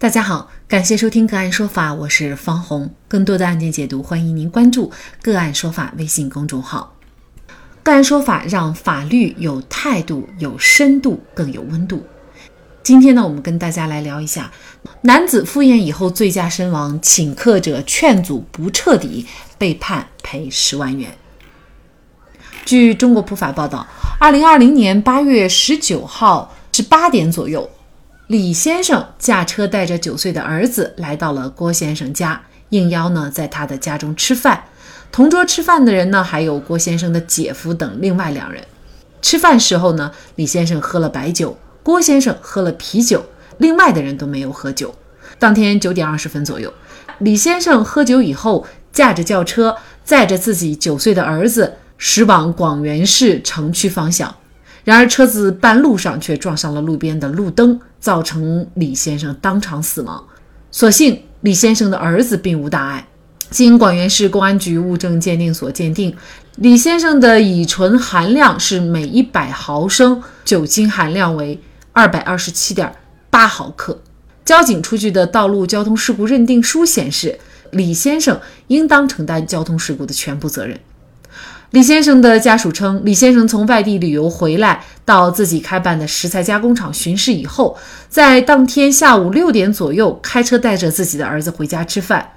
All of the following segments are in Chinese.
大家好，感谢收听个案说法，我是方红。更多的案件解读，欢迎您关注个案说法微信公众号。个案说法让法律有态度、有深度、更有温度。今天呢，我们跟大家来聊一下：男子赴宴以后醉驾身亡，请客者劝阻不彻底，被判赔十万元。据中国普法报道，二零二零年八月十九号至八点左右。李先生驾车带着九岁的儿子来到了郭先生家，应邀呢在他的家中吃饭。同桌吃饭的人呢还有郭先生的姐夫等另外两人。吃饭时候呢，李先生喝了白酒，郭先生喝了啤酒，另外的人都没有喝酒。当天九点二十分左右，李先生喝酒以后，驾着轿车载着自己九岁的儿子驶往广元市城区方向。然而，车子半路上却撞上了路边的路灯，造成李先生当场死亡。所幸李先生的儿子并无大碍。经广元市公安局物证鉴定所鉴定，李先生的乙醇含量是每一百毫升酒精含量为二百二十七点八毫克。交警出具的道路交通事故认定书显示，李先生应当承担交通事故的全部责任。李先生的家属称，李先生从外地旅游回来，到自己开办的食材加工厂巡视以后，在当天下午六点左右开车带着自己的儿子回家吃饭。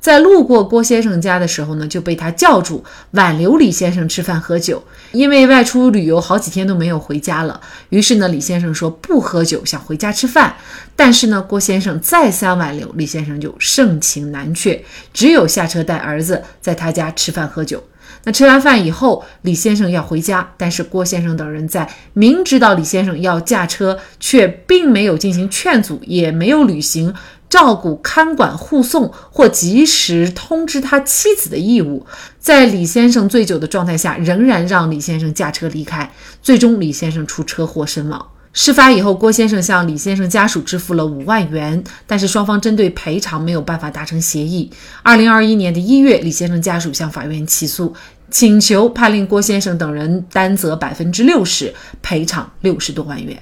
在路过郭先生家的时候呢，就被他叫住，挽留李先生吃饭喝酒。因为外出旅游好几天都没有回家了，于是呢，李先生说不喝酒，想回家吃饭。但是呢，郭先生再三挽留，李先生就盛情难却，只有下车带儿子在他家吃饭喝酒。那吃完饭以后，李先生要回家，但是郭先生等人在明知道李先生要驾车，却并没有进行劝阻，也没有履行照顾、看管、护送或及时通知他妻子的义务，在李先生醉酒的状态下，仍然让李先生驾车离开，最终李先生出车祸身亡。事发以后，郭先生向李先生家属支付了五万元，但是双方针对赔偿没有办法达成协议。二零二一年的一月，李先生家属向法院起诉，请求判令郭先生等人担责百分之六十，赔偿六十多万元。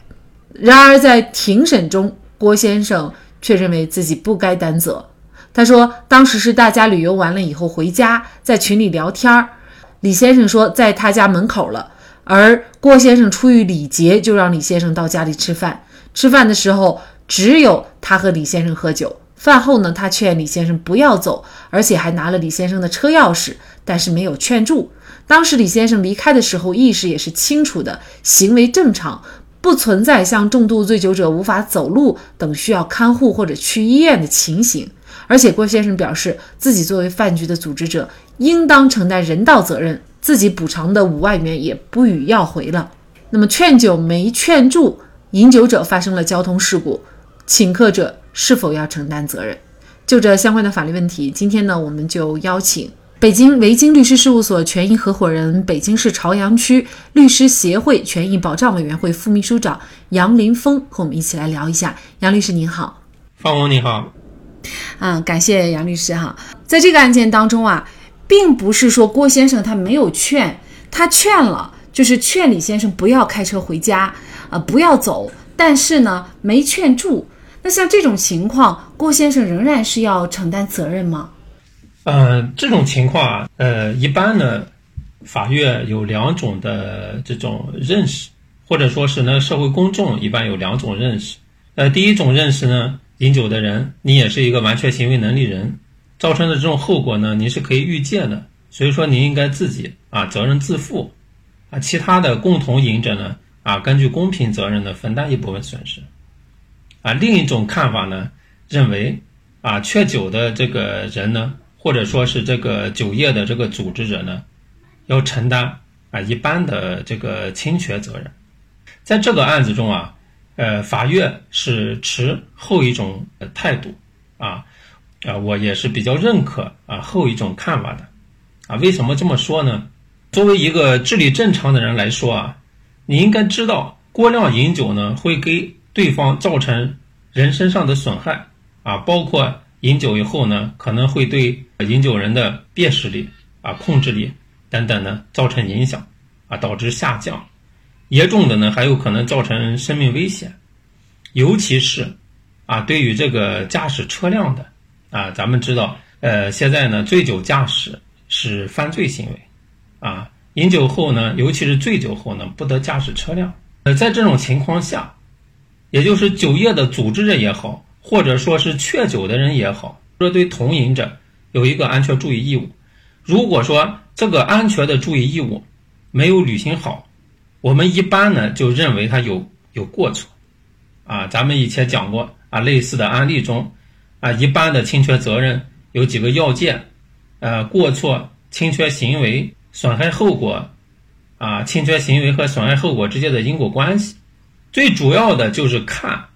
然而在庭审中，郭先生却认为自己不该担责。他说，当时是大家旅游完了以后回家，在群里聊天儿，李先生说在他家门口了。而郭先生出于礼节，就让李先生到家里吃饭。吃饭的时候，只有他和李先生喝酒。饭后呢，他劝李先生不要走，而且还拿了李先生的车钥匙，但是没有劝住。当时李先生离开的时候，意识也是清楚的，行为正常，不存在像重度醉酒者无法走路等需要看护或者去医院的情形。而且郭先生表示，自己作为饭局的组织者，应当承担人道责任。自己补偿的五万元也不予要回了。那么劝酒没劝住，饮酒者发生了交通事故，请客者是否要承担责任？就这相关的法律问题，今天呢，我们就邀请北京维京律师事务所权益合伙人、北京市朝阳区律师协会权益保障委员会副秘书长杨林峰和我们一起来聊一下。杨律师您好，方红你好，嗯，感谢杨律师哈，在这个案件当中啊。并不是说郭先生他没有劝，他劝了，就是劝李先生不要开车回家，呃，不要走，但是呢，没劝住。那像这种情况，郭先生仍然是要承担责任吗？嗯，这种情况啊，呃，一般呢，法院有两种的这种认识，或者说是呢，社会公众一般有两种认识。呃，第一种认识呢，饮酒的人，你也是一个完全行为能力人。造成的这种后果呢，您是可以预见的，所以说您应该自己啊责任自负，啊其他的共同饮者呢啊根据公平责任呢分担一部分损失，啊另一种看法呢认为啊劝酒的这个人呢或者说是这个酒业的这个组织者呢要承担啊一般的这个侵权责任，在这个案子中啊呃法院是持后一种态度。啊。啊，我也是比较认可啊后一种看法的，啊，为什么这么说呢？作为一个智力正常的人来说啊，你应该知道过量饮酒呢会给对方造成人身上的损害。啊，包括饮酒以后呢可能会对饮酒人的辨识力啊、控制力等等呢造成影响啊，导致下降，严重的呢还有可能造成生命危险，尤其是啊，对于这个驾驶车辆的啊，咱们知道，呃，现在呢，醉酒驾驶是犯罪行为，啊，饮酒后呢，尤其是醉酒后呢，不得驾驶车辆。呃，在这种情况下，也就是酒业的组织者也好，或者说是劝酒的人也好，说对同饮者有一个安全注意义务。如果说这个安全的注意义务没有履行好，我们一般呢就认为他有有过错。啊，咱们以前讲过啊，类似的案例中，啊，一般的侵权责任有几个要件，呃，过错、侵权行为、损害后果，啊，侵权行为和损害后果之间的因果关系，最主要的就是看，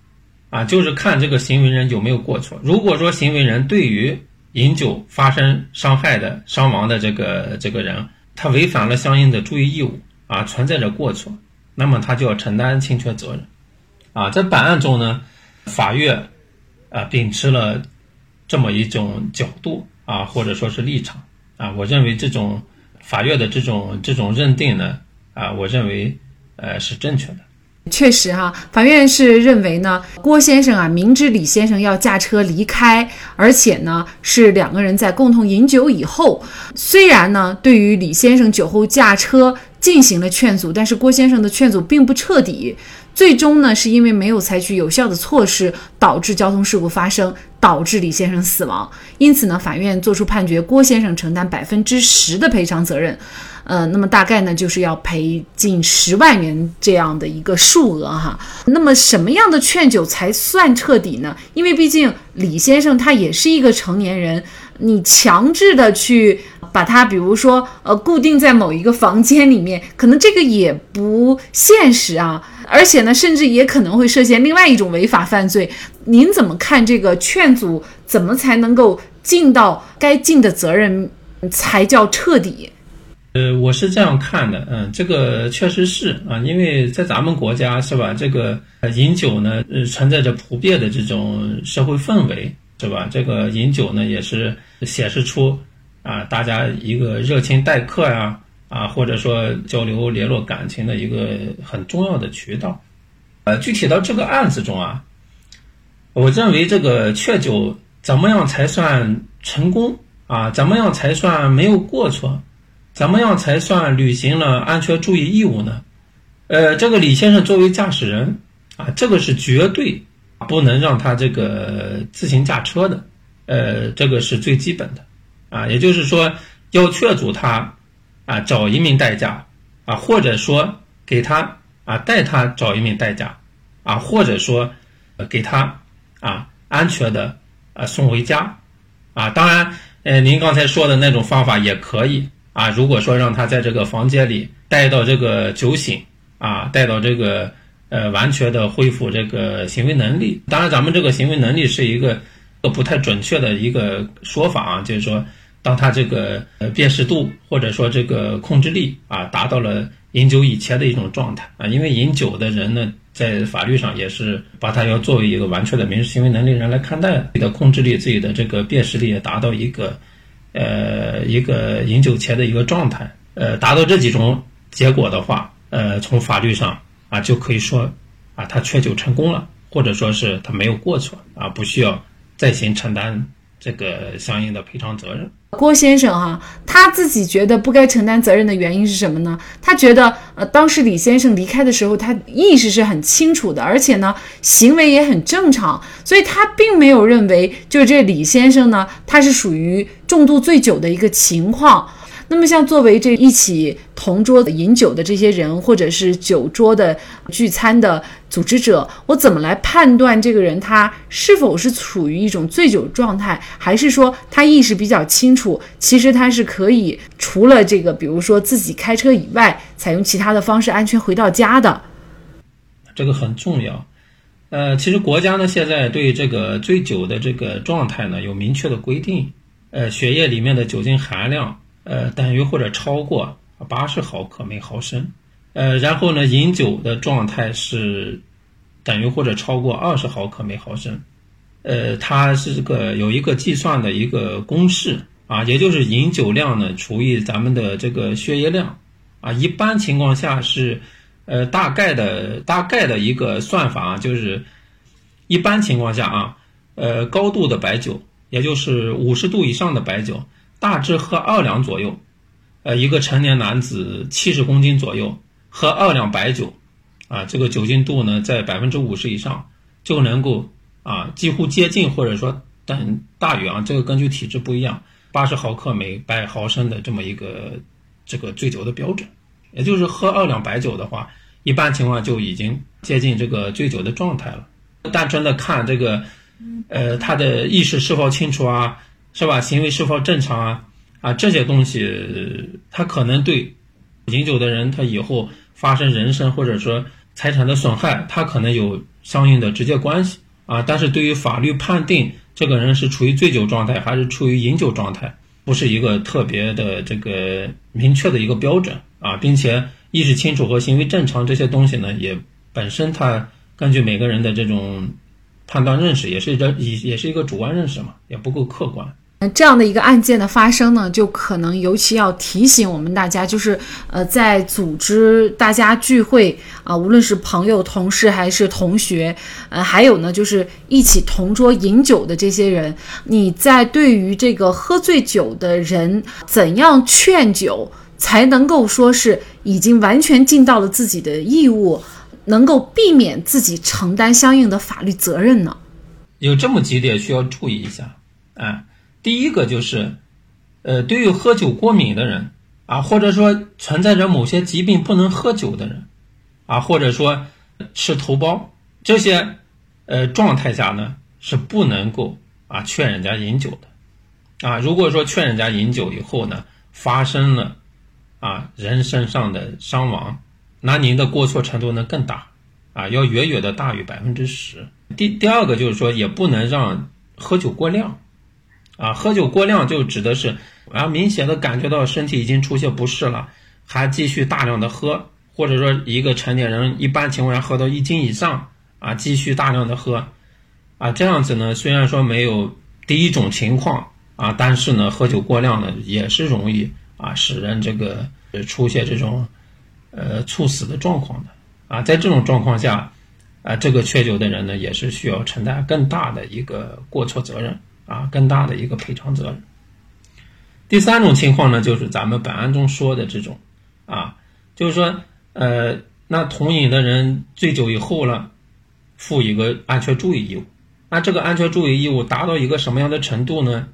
啊，就是看这个行为人有没有过错。如果说行为人对于饮酒发生伤害的、伤亡的这个这个人，他违反了相应的注意义务，啊，存在着过错，那么他就要承担侵权责任。啊，在本案中呢，法院啊秉持了这么一种角度啊，或者说是立场啊，我认为这种法院的这种这种认定呢啊，我认为呃是正确的。确实哈，法院是认为呢，郭先生啊明知李先生要驾车离开，而且呢是两个人在共同饮酒以后，虽然呢对于李先生酒后驾车进行了劝阻，但是郭先生的劝阻并不彻底。最终呢，是因为没有采取有效的措施，导致交通事故发生，导致李先生死亡。因此呢，法院作出判决，郭先生承担百分之十的赔偿责任。呃，那么大概呢，就是要赔近十万元这样的一个数额哈。那么什么样的劝酒才算彻底呢？因为毕竟李先生他也是一个成年人，你强制的去把它，比如说呃，固定在某一个房间里面，可能这个也不现实啊。而且呢，甚至也可能会涉嫌另外一种违法犯罪。您怎么看这个劝阻？怎么才能够尽到该尽的责任，才叫彻底？呃，我是这样看的，嗯，这个确实是啊，因为在咱们国家是吧，这个饮酒呢，呃，存在着普遍的这种社会氛围，是吧？这个饮酒呢，也是显示出啊，大家一个热情待客呀。啊，或者说交流联络感情的一个很重要的渠道，呃，具体到这个案子中啊，我认为这个劝酒怎么样才算成功啊？怎么样才算没有过错？怎么样才算履行了安全注意义务呢？呃，这个李先生作为驾驶人啊，这个是绝对不能让他这个自行驾车的，呃，这个是最基本的啊，也就是说要劝阻他。啊，找一名代驾，啊，或者说给他啊带他找一名代驾，啊，或者说给他啊安全的啊送回家，啊，当然，呃，您刚才说的那种方法也可以啊。如果说让他在这个房间里待到这个酒醒啊，待到这个呃完全的恢复这个行为能力，当然咱们这个行为能力是一个不太准确的一个说法啊，就是说。当他这个呃辨识度或者说这个控制力啊达到了饮酒以前的一种状态啊，因为饮酒的人呢，在法律上也是把他要作为一个完全的民事行为能力人来看待，自己的控制力、自己的这个辨识力也达到一个呃一个饮酒前的一个状态，呃，达到这几种结果的话，呃，从法律上啊就可以说啊他劝酒成功了，或者说是他没有过错啊，不需要再行承担。这个相应的赔偿责任，郭先生哈，他自己觉得不该承担责任的原因是什么呢？他觉得，呃，当时李先生离开的时候，他意识是很清楚的，而且呢，行为也很正常，所以他并没有认为，就是这李先生呢，他是属于重度醉酒的一个情况。那么，像作为这一起同桌饮酒的这些人，或者是酒桌的聚餐的组织者，我怎么来判断这个人他是否是处于一种醉酒状态，还是说他意识比较清楚？其实他是可以除了这个，比如说自己开车以外，采用其他的方式安全回到家的。这个很重要。呃，其实国家呢现在对这个醉酒的这个状态呢有明确的规定。呃，血液里面的酒精含量。呃，等于或者超过八十毫克每毫升，呃，然后呢，饮酒的状态是等于或者超过二十毫克每毫升，呃，它是个有一个计算的一个公式啊，也就是饮酒量呢除以咱们的这个血液量啊，一般情况下是呃大概的大概的一个算法，就是一般情况下啊，呃，高度的白酒，也就是五十度以上的白酒，大致喝二两左右。呃，一个成年男子七十公斤左右，喝二两白酒，啊，这个酒精度呢在百分之五十以上，就能够啊几乎接近或者说等大于啊，这个根据体质不一样，八十毫克每百毫升的这么一个这个醉酒的标准。也就是喝二两白酒的话，一般情况就已经接近这个醉酒的状态了。单纯的看这个，呃，他的意识是否清楚啊，是吧？行为是否正常啊？啊，这些东西，他可能对饮酒的人，他以后发生人身或者说财产的损害，他可能有相应的直接关系啊。但是对于法律判定这个人是处于醉酒状态还是处于饮酒状态，不是一个特别的这个明确的一个标准啊，并且意识清楚和行为正常这些东西呢，也本身它根据每个人的这种判断认识，也是这也也是一个主观认识嘛，也不够客观。这样的一个案件的发生呢，就可能尤其要提醒我们大家，就是呃，在组织大家聚会啊，无论是朋友、同事还是同学，呃，还有呢，就是一起同桌饮酒的这些人，你在对于这个喝醉酒的人，怎样劝酒才能够说是已经完全尽到了自己的义务，能够避免自己承担相应的法律责任呢？有这么几点需要注意一下，啊。第一个就是，呃，对于喝酒过敏的人啊，或者说存在着某些疾病不能喝酒的人，啊，或者说吃头孢这些，呃，状态下呢是不能够啊劝人家饮酒的，啊，如果说劝人家饮酒以后呢，发生了啊人身上的伤亡，那您的过错程度呢更大，啊，要远远的大于百分之十。第第二个就是说，也不能让喝酒过量。啊，喝酒过量就指的是，啊，明显的感觉到身体已经出现不适了，还继续大量的喝，或者说一个成年人一般情况下喝到一斤以上，啊，继续大量的喝，啊，这样子呢，虽然说没有第一种情况啊，但是呢，喝酒过量呢也是容易啊使人这个出现这种，呃，猝死的状况的，啊，在这种状况下，啊，这个缺酒的人呢也是需要承担更大的一个过错责任。啊，更大的一个赔偿责任。第三种情况呢，就是咱们本案中说的这种，啊，就是说，呃，那同饮的人醉酒以后了，负一个安全注意义务。那这个安全注意义务达到一个什么样的程度呢？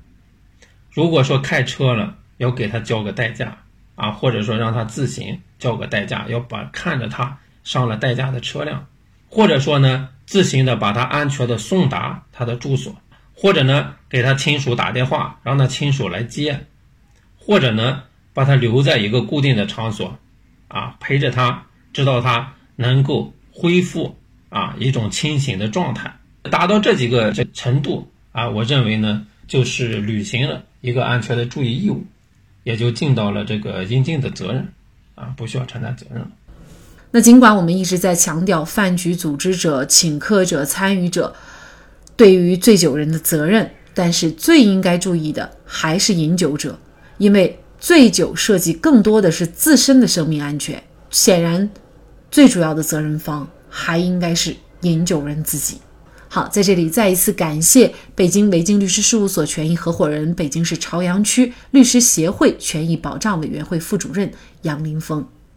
如果说开车了，要给他交个代驾，啊，或者说让他自行交个代驾，要把看着他上了代驾的车辆，或者说呢，自行的把他安全的送达他的住所。或者呢，给他亲属打电话，让他亲属来接；或者呢，把他留在一个固定的场所，啊，陪着他，直到他能够恢复啊一种清醒的状态，达到这几个这程度啊，我认为呢，就是履行了一个安全的注意义务，也就尽到了这个应尽的责任，啊，不需要承担责任了。那尽管我们一直在强调饭局组织者、请客者、参与者。对于醉酒人的责任，但是最应该注意的还是饮酒者，因为醉酒涉及更多的是自身的生命安全。显然，最主要的责任方还应该是饮酒人自己。好，在这里再一次感谢北京维京律师事务所权益合伙人、北京市朝阳区律师协会权益保障委员会副主任杨林峰。